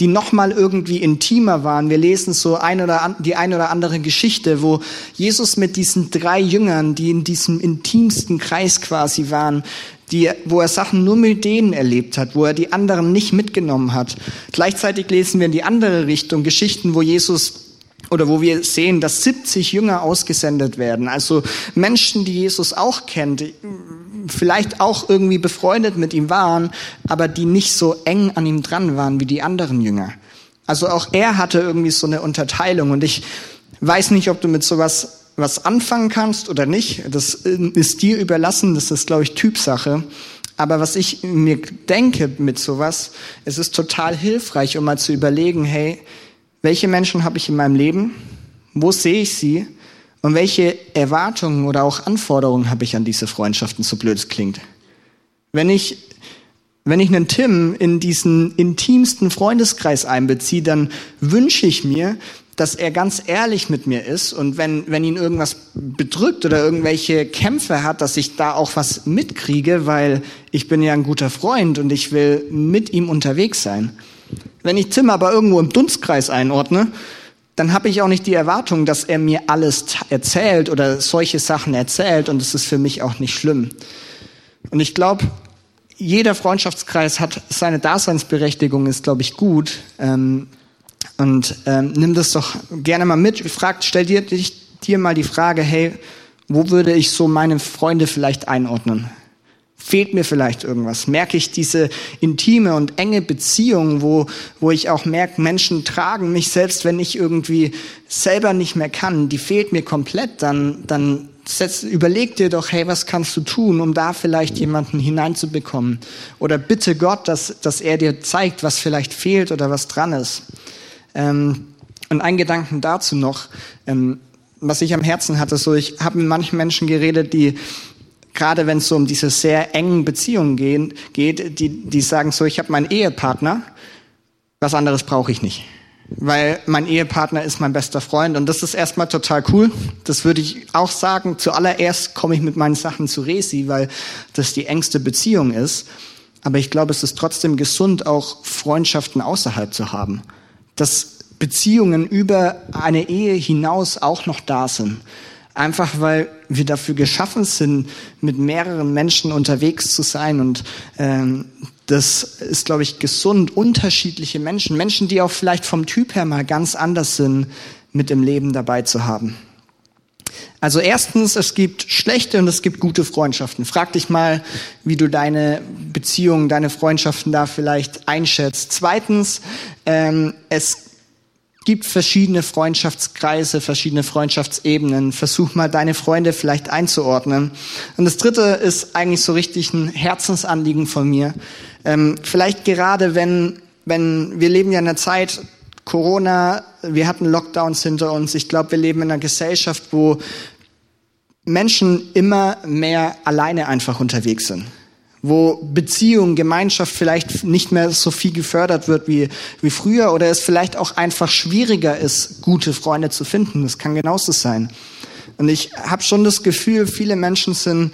Die nochmal irgendwie intimer waren. Wir lesen so ein oder an, die ein oder andere Geschichte, wo Jesus mit diesen drei Jüngern, die in diesem intimsten Kreis quasi waren, die, wo er Sachen nur mit denen erlebt hat, wo er die anderen nicht mitgenommen hat. Gleichzeitig lesen wir in die andere Richtung Geschichten, wo Jesus oder wo wir sehen, dass 70 Jünger ausgesendet werden. Also Menschen, die Jesus auch kennt, vielleicht auch irgendwie befreundet mit ihm waren, aber die nicht so eng an ihm dran waren wie die anderen Jünger. Also auch er hatte irgendwie so eine Unterteilung und ich weiß nicht, ob du mit sowas was anfangen kannst oder nicht. Das ist dir überlassen, das ist, glaube ich, Typsache. Aber was ich mir denke mit sowas, es ist total hilfreich, um mal zu überlegen, hey, welche Menschen habe ich in meinem Leben? Wo sehe ich sie? Und welche Erwartungen oder auch Anforderungen habe ich an diese Freundschaften, so blöd es klingt? Wenn ich, wenn ich einen Tim in diesen intimsten Freundeskreis einbeziehe, dann wünsche ich mir, dass er ganz ehrlich mit mir ist und wenn, wenn ihn irgendwas bedrückt oder irgendwelche Kämpfe hat, dass ich da auch was mitkriege, weil ich bin ja ein guter Freund und ich will mit ihm unterwegs sein. Wenn ich Tim aber irgendwo im Dunstkreis einordne, dann habe ich auch nicht die Erwartung, dass er mir alles erzählt oder solche Sachen erzählt und es ist für mich auch nicht schlimm. Und ich glaube, jeder Freundschaftskreis hat seine Daseinsberechtigung, ist, glaube ich, gut. Ähm, und ähm, nimm das doch gerne mal mit. Frag, stell dir, dir mal die Frage, hey, wo würde ich so meine Freunde vielleicht einordnen? Fehlt mir vielleicht irgendwas? Merke ich diese intime und enge Beziehung, wo, wo ich auch merke, Menschen tragen mich selbst, wenn ich irgendwie selber nicht mehr kann, die fehlt mir komplett, dann, dann setz, überleg dir doch, hey, was kannst du tun, um da vielleicht jemanden hineinzubekommen? Oder bitte Gott, dass, dass er dir zeigt, was vielleicht fehlt oder was dran ist. Ähm, und ein Gedanken dazu noch, ähm, was ich am Herzen hatte, so ich habe mit manchen Menschen geredet, die gerade wenn es so um diese sehr engen Beziehungen gehen, geht, die, die sagen so, ich habe meinen Ehepartner, was anderes brauche ich nicht. Weil mein Ehepartner ist mein bester Freund und das ist erstmal total cool. Das würde ich auch sagen. Zuallererst komme ich mit meinen Sachen zu Resi, weil das die engste Beziehung ist. Aber ich glaube, es ist trotzdem gesund, auch Freundschaften außerhalb zu haben. Dass Beziehungen über eine Ehe hinaus auch noch da sind. Einfach weil wir dafür geschaffen sind, mit mehreren Menschen unterwegs zu sein. Und ähm, das ist, glaube ich, gesund, unterschiedliche Menschen, Menschen, die auch vielleicht vom Typ her mal ganz anders sind, mit im Leben dabei zu haben. Also erstens, es gibt schlechte und es gibt gute Freundschaften. Frag dich mal, wie du deine Beziehungen, deine Freundschaften da vielleicht einschätzt. Zweitens, ähm, es gibt verschiedene Freundschaftskreise, verschiedene Freundschaftsebenen. Versuch mal deine Freunde vielleicht einzuordnen. Und das dritte ist eigentlich so richtig ein Herzensanliegen von mir. Ähm, vielleicht gerade wenn, wenn wir leben ja in einer Zeit, Corona, wir hatten Lockdowns hinter uns. Ich glaube, wir leben in einer Gesellschaft, wo Menschen immer mehr alleine einfach unterwegs sind wo Beziehung, Gemeinschaft vielleicht nicht mehr so viel gefördert wird wie, wie früher oder es vielleicht auch einfach schwieriger ist, gute Freunde zu finden. Das kann genauso sein. Und ich habe schon das Gefühl, viele Menschen sind,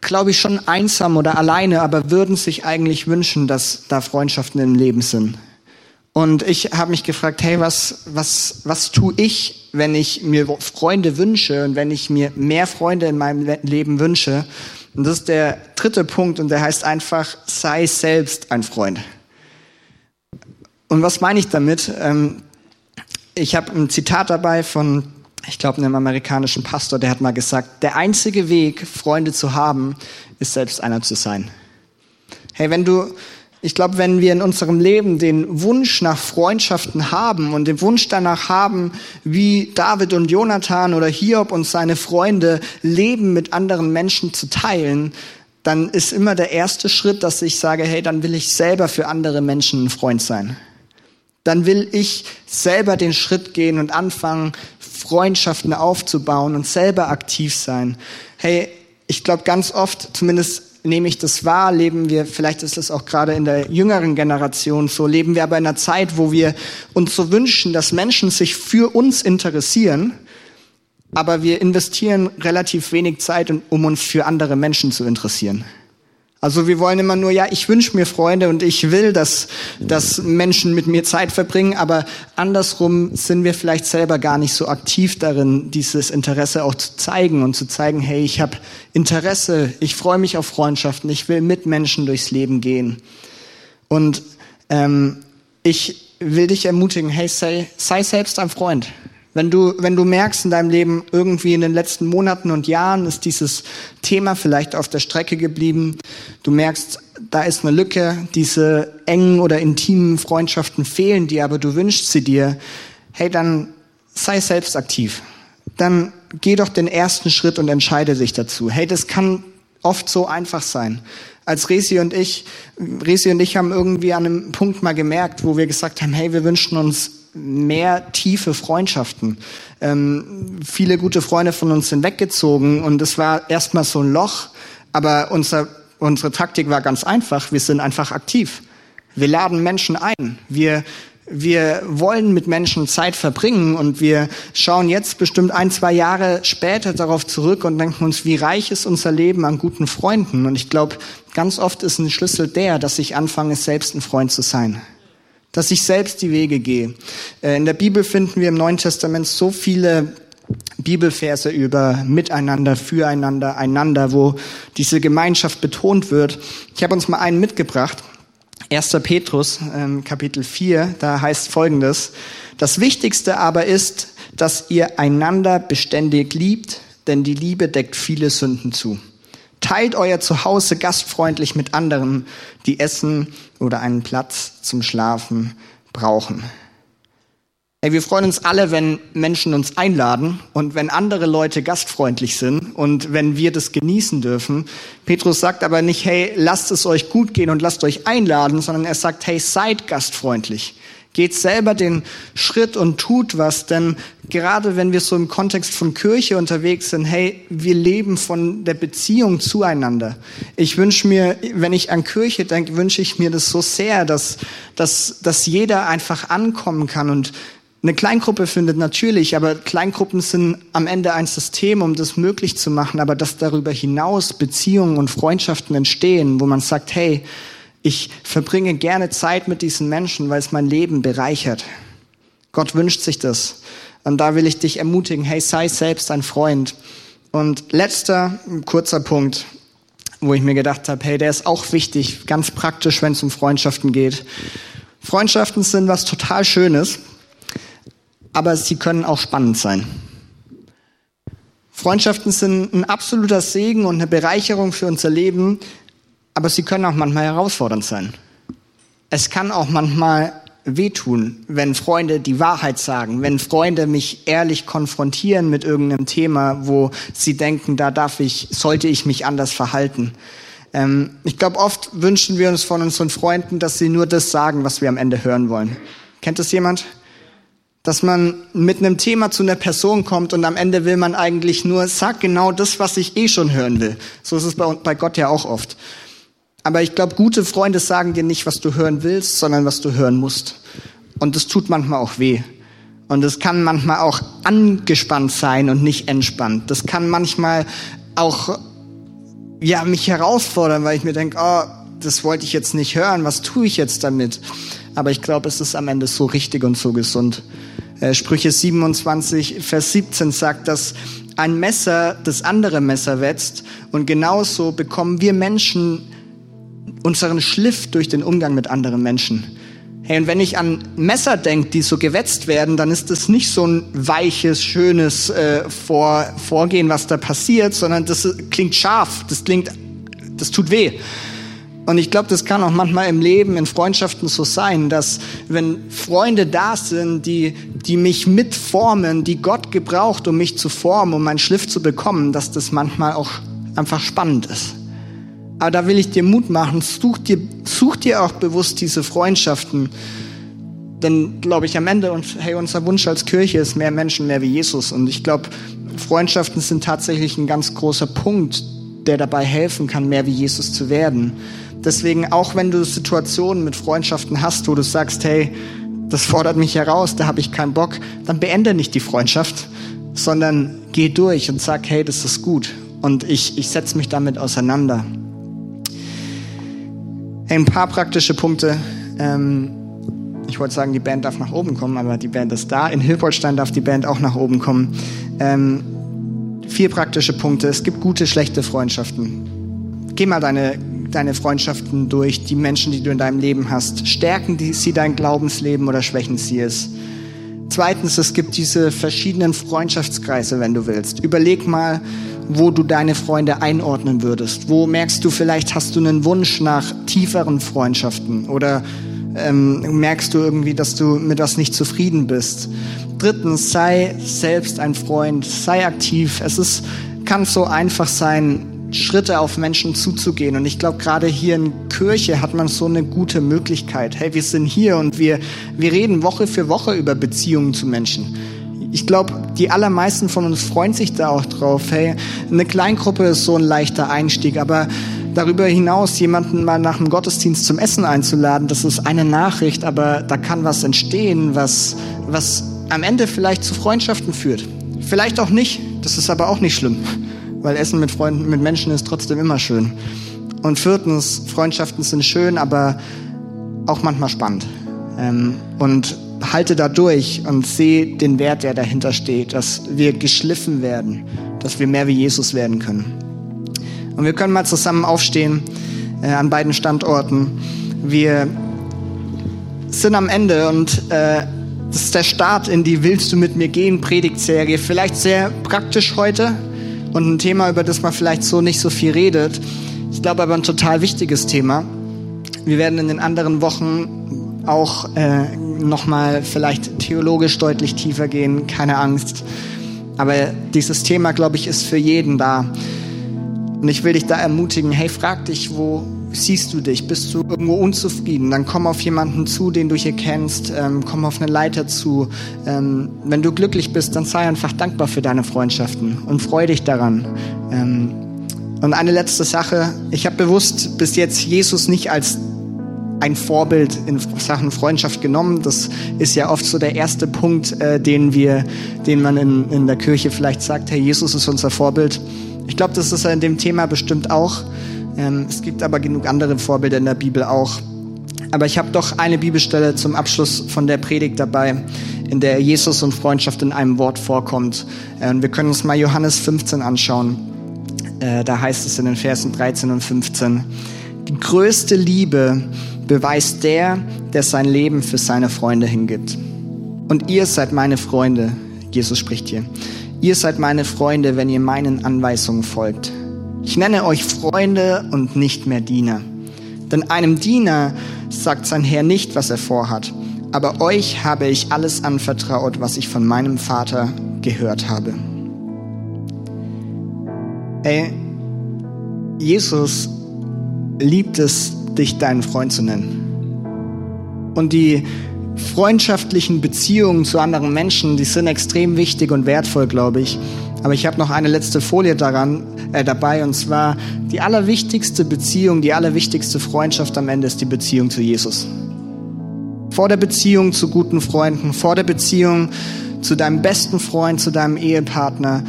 glaube ich, schon einsam oder alleine, aber würden sich eigentlich wünschen, dass da Freundschaften im Leben sind. Und ich habe mich gefragt, hey, was, was, was tue ich, wenn ich mir Freunde wünsche und wenn ich mir mehr Freunde in meinem Leben wünsche? Und das ist der dritte Punkt und der heißt einfach, sei selbst ein Freund. Und was meine ich damit? Ähm, ich habe ein Zitat dabei von, ich glaube, einem amerikanischen Pastor, der hat mal gesagt, der einzige Weg, Freunde zu haben, ist selbst einer zu sein. Hey, wenn du Ich glaube, wenn wir in unserem Leben den Wunsch nach Freundschaften haben und den Wunsch danach haben, wie David und Jonathan oder Hiob und seine Freunde Leben mit anderen Menschen zu teilen, dann ist immer der erste Schritt, dass ich sage, hey, dann will ich selber für andere Menschen ein Freund sein. Dann will ich selber den Schritt gehen und anfangen, Freundschaften aufzubauen und selber aktiv sein. Hey, ich glaube ganz oft, zumindest nehme ich das wahr, leben wir, vielleicht ist es auch gerade in der jüngeren Generation so, leben wir aber in einer Zeit, wo wir uns so wünschen, dass Menschen sich für uns interessieren, aber wir investieren relativ wenig Zeit, um uns für andere Menschen zu interessieren. Also wir wollen immer nur, ja, ich wünsche mir Freunde und ich will, dass, dass Menschen mit mir Zeit verbringen, aber andersrum sind wir vielleicht selber gar nicht so aktiv darin, dieses Interesse auch zu zeigen und zu zeigen, hey, ich habe Interesse, ich freue mich auf Freundschaften, ich will mit Menschen durchs Leben gehen. Und ähm, ich will dich ermutigen, hey, sei, sei selbst ein Freund. Wenn du, wenn du merkst in deinem Leben, irgendwie in den letzten Monaten und Jahren ist dieses Thema vielleicht auf der Strecke geblieben, du merkst, da ist eine Lücke, diese engen oder intimen Freundschaften fehlen dir, aber du wünschst sie dir, hey, dann sei selbst aktiv. Dann geh doch den ersten Schritt und entscheide dich dazu. Hey, das kann oft so einfach sein. Als Resi und ich, Resi und ich haben irgendwie an einem Punkt mal gemerkt, wo wir gesagt haben, hey, wir wünschen uns mehr tiefe Freundschaften. Ähm, viele gute Freunde von uns sind weggezogen und es war erstmal so ein Loch, aber unser, unsere Taktik war ganz einfach. Wir sind einfach aktiv. Wir laden Menschen ein. Wir wir wollen mit Menschen Zeit verbringen und wir schauen jetzt bestimmt ein, zwei Jahre später darauf zurück und denken uns, wie reich ist unser Leben an guten Freunden. Und ich glaube, ganz oft ist ein Schlüssel der, dass ich anfange, selbst ein Freund zu sein dass ich selbst die Wege gehe. Äh, in der Bibel finden wir im Neuen Testament so viele Bibelverse über Miteinander, Füreinander, einander, wo diese Gemeinschaft betont wird. Ich habe uns mal einen mitgebracht. 1. Petrus, ähm, Kapitel 4, da heißt folgendes. Das Wichtigste aber ist, dass ihr einander beständig liebt, denn die Liebe deckt viele Sünden zu. Teilt euer Zuhause gastfreundlich mit anderen, die Essen oder einen Platz zum Schlafen brauchen. Ey, wir freuen uns alle, wenn Menschen uns einladen und wenn andere Leute gastfreundlich sind und wenn wir das genießen dürfen. Petrus sagt aber nicht, hey, lasst es euch gut gehen und lasst euch einladen, sondern er sagt, hey, seid gastfreundlich. Geht selber den Schritt und tut was, denn gerade wenn wir so im Kontext von Kirche unterwegs sind, hey, wir leben von der Beziehung zueinander. Ich wünsche mir, wenn ich an Kirche denke, wünsche ich mir das so sehr, dass, dass, dass jeder einfach ankommen kann und eine Kleingruppe findet natürlich, aber Kleingruppen sind am Ende ein System, um das möglich zu machen, aber dass darüber hinaus Beziehungen und Freundschaften entstehen, wo man sagt, hey, ich verbringe gerne Zeit mit diesen Menschen, weil es mein Leben bereichert. Gott wünscht sich das. Und da will ich dich ermutigen, hey, sei selbst ein Freund. Und letzter, kurzer Punkt, wo ich mir gedacht habe, hey, der ist auch wichtig, ganz praktisch, wenn es um Freundschaften geht. Freundschaften sind was total Schönes, aber sie können auch spannend sein. Freundschaften sind ein absoluter Segen und eine Bereicherung für unser Leben, aber sie können auch manchmal herausfordernd sein. Es kann auch manchmal wehtun, wenn Freunde die Wahrheit sagen, wenn Freunde mich ehrlich konfrontieren mit irgendeinem Thema, wo sie denken, da darf ich, sollte ich mich anders verhalten. Ähm, ich glaube, oft wünschen wir uns von unseren Freunden, dass sie nur das sagen, was wir am Ende hören wollen. Kennt das jemand? Dass man mit einem Thema zu einer Person kommt und am Ende will man eigentlich nur, sag genau das, was ich eh schon hören will. So ist es bei, bei Gott ja auch oft. Aber ich glaube, gute Freunde sagen dir nicht, was du hören willst, sondern was du hören musst. Und das tut manchmal auch weh. Und es kann manchmal auch angespannt sein und nicht entspannt. Das kann manchmal auch ja mich herausfordern, weil ich mir denke, oh, das wollte ich jetzt nicht hören. Was tue ich jetzt damit? Aber ich glaube, es ist am Ende so richtig und so gesund. Äh, Sprüche 27, Vers 17 sagt, dass ein Messer das andere Messer wetzt und genauso bekommen wir Menschen unseren Schliff durch den Umgang mit anderen Menschen. Hey, und wenn ich an Messer denke, die so gewetzt werden, dann ist das nicht so ein weiches, schönes äh, Vor Vorgehen, was da passiert, sondern das klingt scharf, das klingt, das tut weh. Und ich glaube, das kann auch manchmal im Leben, in Freundschaften so sein, dass wenn Freunde da sind, die, die mich mitformen, die Gott gebraucht, um mich zu formen, um meinen Schliff zu bekommen, dass das manchmal auch einfach spannend ist. Aber da will ich dir Mut machen, such dir, such dir auch bewusst diese Freundschaften. Denn, glaube ich, am Ende, und hey, unser Wunsch als Kirche ist mehr Menschen, mehr wie Jesus. Und ich glaube, Freundschaften sind tatsächlich ein ganz großer Punkt, der dabei helfen kann, mehr wie Jesus zu werden. Deswegen, auch wenn du Situationen mit Freundschaften hast, wo du sagst, hey, das fordert mich heraus, da habe ich keinen Bock, dann beende nicht die Freundschaft, sondern geh durch und sag, hey, das ist gut und ich, ich setze mich damit auseinander. Ein paar praktische Punkte. Ähm, ich wollte sagen, die Band darf nach oben kommen, aber die Band ist da. In Hilpoltstein darf die Band auch nach oben kommen. Ähm, vier praktische Punkte. Es gibt gute, schlechte Freundschaften. Geh mal deine deine Freundschaften durch, die Menschen, die du in deinem Leben hast? Stärken die, sie dein Glaubensleben oder schwächen sie es? Zweitens, es gibt diese verschiedenen Freundschaftskreise, wenn du willst. Überleg mal, wo du deine Freunde einordnen würdest. Wo merkst du, vielleicht hast du einen Wunsch nach tieferen Freundschaften oder ähm, merkst du irgendwie, dass du mit was nicht zufrieden bist. Drittens, sei selbst ein Freund, sei aktiv. Es ist, kann so einfach sein, Schritte auf Menschen zuzugehen. Und ich glaube, gerade hier in Kirche hat man so eine gute Möglichkeit. Hey, wir sind hier und wir, wir reden Woche für Woche über Beziehungen zu Menschen. Ich glaube, die allermeisten von uns freuen sich da auch drauf. Hey, eine Kleingruppe ist so ein leichter Einstieg, aber darüber hinaus jemanden mal nach dem Gottesdienst zum Essen einzuladen, das ist eine Nachricht, aber da kann was entstehen, was, was am Ende vielleicht zu Freundschaften führt. Vielleicht auch nicht, das ist aber auch nicht schlimm weil Essen mit Freunden, mit Menschen ist trotzdem immer schön. Und viertens, Freundschaften sind schön, aber auch manchmal spannend. Ähm, und halte da durch und sehe den Wert, der dahinter steht, dass wir geschliffen werden, dass wir mehr wie Jesus werden können. Und wir können mal zusammen aufstehen äh, an beiden Standorten. Wir sind am Ende und äh, das ist der Start in die Willst du mit mir gehen Predigtserie. Vielleicht sehr praktisch heute, und ein Thema, über das man vielleicht so nicht so viel redet. Ich glaube aber ein total wichtiges Thema. Wir werden in den anderen Wochen auch äh, nochmal vielleicht theologisch deutlich tiefer gehen, keine Angst. Aber dieses Thema, glaube ich, ist für jeden da. Und ich will dich da ermutigen, hey, frag dich, wo siehst du dich? Bist du irgendwo unzufrieden? Dann komm auf jemanden zu, den du hier kennst. Ähm, komm auf eine Leiter zu. Ähm, wenn du glücklich bist, dann sei einfach dankbar für deine Freundschaften und freu dich daran. Ähm, und eine letzte Sache. Ich habe bewusst bis jetzt Jesus nicht als ein Vorbild in Sachen Freundschaft genommen. Das ist ja oft so der erste Punkt, äh, den wir, den man in, in der Kirche vielleicht sagt, hey, Jesus ist unser Vorbild. Ich glaube, das ist in dem Thema bestimmt auch. Ähm, es gibt aber genug andere Vorbilder in der Bibel auch. Aber ich habe doch eine Bibelstelle zum Abschluss von der Predigt dabei, in der Jesus und Freundschaft in einem Wort vorkommt. Äh, wir können uns mal Johannes 15 anschauen. Äh, da heißt es in den Versen 13 und 15, die größte Liebe beweist der, der sein Leben für seine Freunde hingibt. Und ihr seid meine Freunde, Jesus spricht hier, Ihr seid meine Freunde, wenn ihr meinen Anweisungen folgt. Ich nenne euch Freunde und nicht mehr Diener. Denn einem Diener sagt sein Herr nicht, was er vorhat. Aber euch habe ich alles anvertraut, was ich von meinem Vater gehört habe. Ey, Jesus liebt es, dich deinen Freund zu nennen. Und die freundschaftlichen Beziehungen zu anderen Menschen, die sind extrem wichtig und wertvoll, glaube ich. Aber ich habe noch eine letzte Folie daran äh, dabei und zwar die allerwichtigste Beziehung, die allerwichtigste Freundschaft am Ende ist die Beziehung zu Jesus. Vor der Beziehung zu guten Freunden, vor der Beziehung zu deinem besten Freund, zu deinem Ehepartner,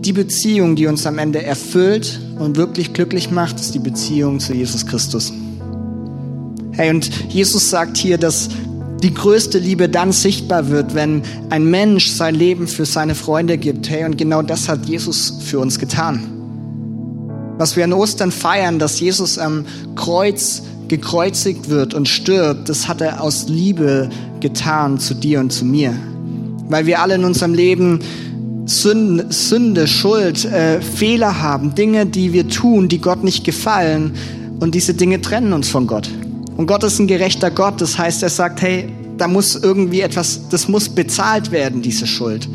die Beziehung, die uns am Ende erfüllt und wirklich glücklich macht, ist die Beziehung zu Jesus Christus. Hey, und Jesus sagt hier, dass die größte Liebe dann sichtbar wird, wenn ein Mensch sein Leben für seine Freunde gibt. Hey, und genau das hat Jesus für uns getan. Was wir an Ostern feiern, dass Jesus am Kreuz gekreuzigt wird und stirbt, das hat er aus Liebe getan zu dir und zu mir. Weil wir alle in unserem Leben Sünde, Sünde Schuld, äh, Fehler haben, Dinge, die wir tun, die Gott nicht gefallen Und diese Dinge trennen uns von Gott. Und Gott ist ein gerechter Gott. Das heißt, er sagt, hey, da muss irgendwie etwas, das muss bezahlt werden, diese Schuld.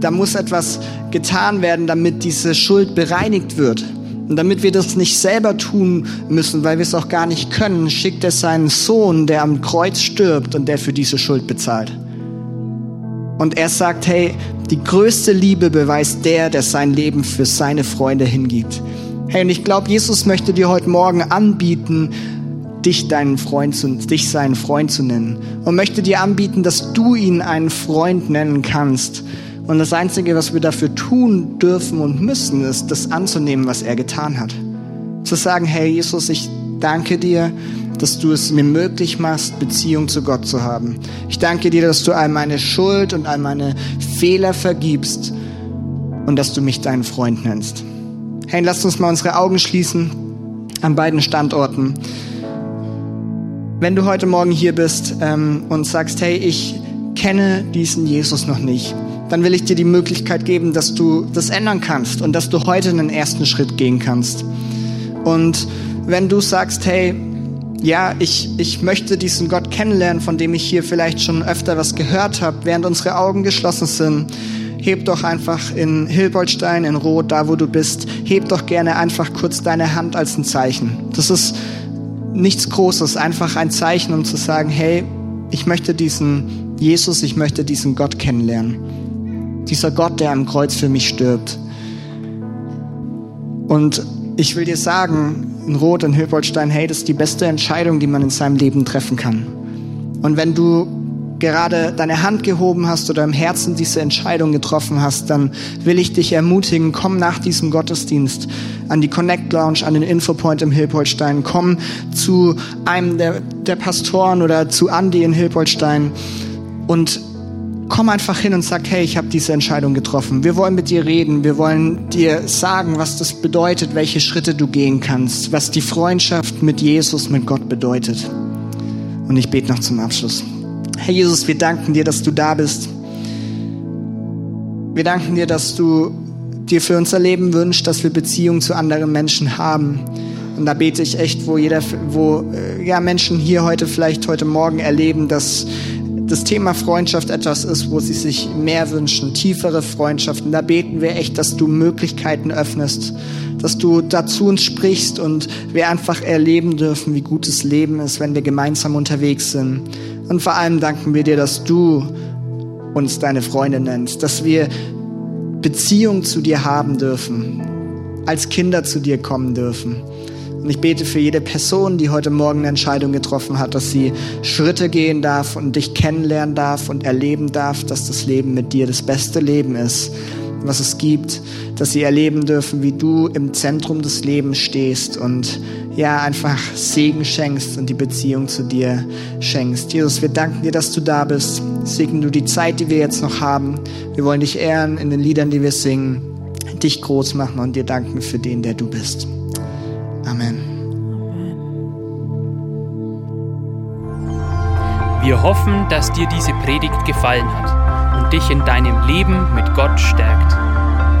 Da muss etwas getan werden, damit diese Schuld bereinigt wird. Und damit wir das nicht selber tun müssen, weil wir es auch gar nicht können, schickt er seinen Sohn, der am Kreuz stirbt und der für diese Schuld bezahlt. Und er sagt, hey, die größte Liebe beweist der, der sein Leben für seine Freunde hingibt. Hey, und ich glaube, Jesus möchte dir heute Morgen anbieten, dich deinen Freund zu, dich seinen Freund zu nennen. Und möchte dir anbieten, dass du ihn einen Freund nennen kannst. Und das Einzige, was wir dafür tun dürfen und müssen, ist, das anzunehmen, was er getan hat. Zu sagen, hey Jesus, ich danke dir, dass du es mir möglich machst, Beziehung zu Gott zu haben. Ich danke dir, dass du all meine Schuld und all meine Fehler vergibst und dass du mich deinen Freund nennst. Hey, lasst uns mal unsere Augen schließen an beiden Standorten. Wenn du heute Morgen hier bist ähm, und sagst, hey, ich kenne diesen Jesus noch nicht, dann will ich dir die Möglichkeit geben, dass du das ändern kannst und dass du heute einen ersten Schritt gehen kannst. Und wenn du sagst, hey, ja, ich, ich möchte diesen Gott kennenlernen, von dem ich hier vielleicht schon öfter was gehört habe, während unsere Augen geschlossen sind, heb doch einfach in Hilboldstein, in Rot, da wo du bist, heb doch gerne einfach kurz deine Hand als ein Zeichen. Das ist nichts Großes, einfach ein Zeichen, um zu sagen, hey, ich möchte diesen Jesus, ich möchte diesen Gott kennenlernen. Dieser Gott, der am Kreuz für mich stirbt. Und ich will dir sagen, in Rot, in Hilpoltstein, hey, das ist die beste Entscheidung, die man in seinem Leben treffen kann. Und wenn du gerade deine Hand gehoben hast oder im Herzen diese Entscheidung getroffen hast, dann will ich dich ermutigen, komm nach diesem Gottesdienst an die Connect Lounge, an den Infopoint im Hilpoltstein, komm zu einem der, der Pastoren oder zu Andy in Hilpoltstein und komm einfach hin und sag, hey, ich habe diese Entscheidung getroffen. Wir wollen mit dir reden, wir wollen dir sagen, was das bedeutet, welche Schritte du gehen kannst, was die Freundschaft mit Jesus, mit Gott bedeutet. Und ich bete noch zum Abschluss. Herr Jesus, wir danken dir, dass du da bist. Wir danken dir, dass du dir für unser Leben wünschst, dass wir Beziehungen zu anderen Menschen haben. Und da bete ich echt, wo jeder, wo äh, ja Menschen hier heute vielleicht heute Morgen erleben, dass das Thema Freundschaft etwas ist, wo sie sich mehr wünschen, tiefere Freundschaften. Da beten wir echt, dass du Möglichkeiten öffnest, dass du dazu uns sprichst und wir einfach erleben dürfen, wie gutes Leben ist, wenn wir gemeinsam unterwegs sind. Und vor allem danken wir dir, dass du uns deine Freunde nennst, dass wir Beziehung zu dir haben dürfen, als Kinder zu dir kommen dürfen. Und ich bete für jede Person, die heute Morgen eine Entscheidung getroffen hat, dass sie Schritte gehen darf und dich kennenlernen darf und erleben darf, dass das Leben mit dir das beste Leben ist, was es gibt, dass sie erleben dürfen, wie du im Zentrum des Lebens stehst und ja, einfach Segen schenkst und die Beziehung zu dir schenkst. Jesus, wir danken dir, dass du da bist. Segne du die Zeit, die wir jetzt noch haben. Wir wollen dich ehren in den Liedern, die wir singen, dich groß machen und dir danken für den, der du bist. Amen. Wir hoffen, dass dir diese Predigt gefallen hat und dich in deinem Leben mit Gott stärkt.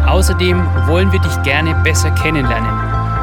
Außerdem wollen wir dich gerne besser kennenlernen.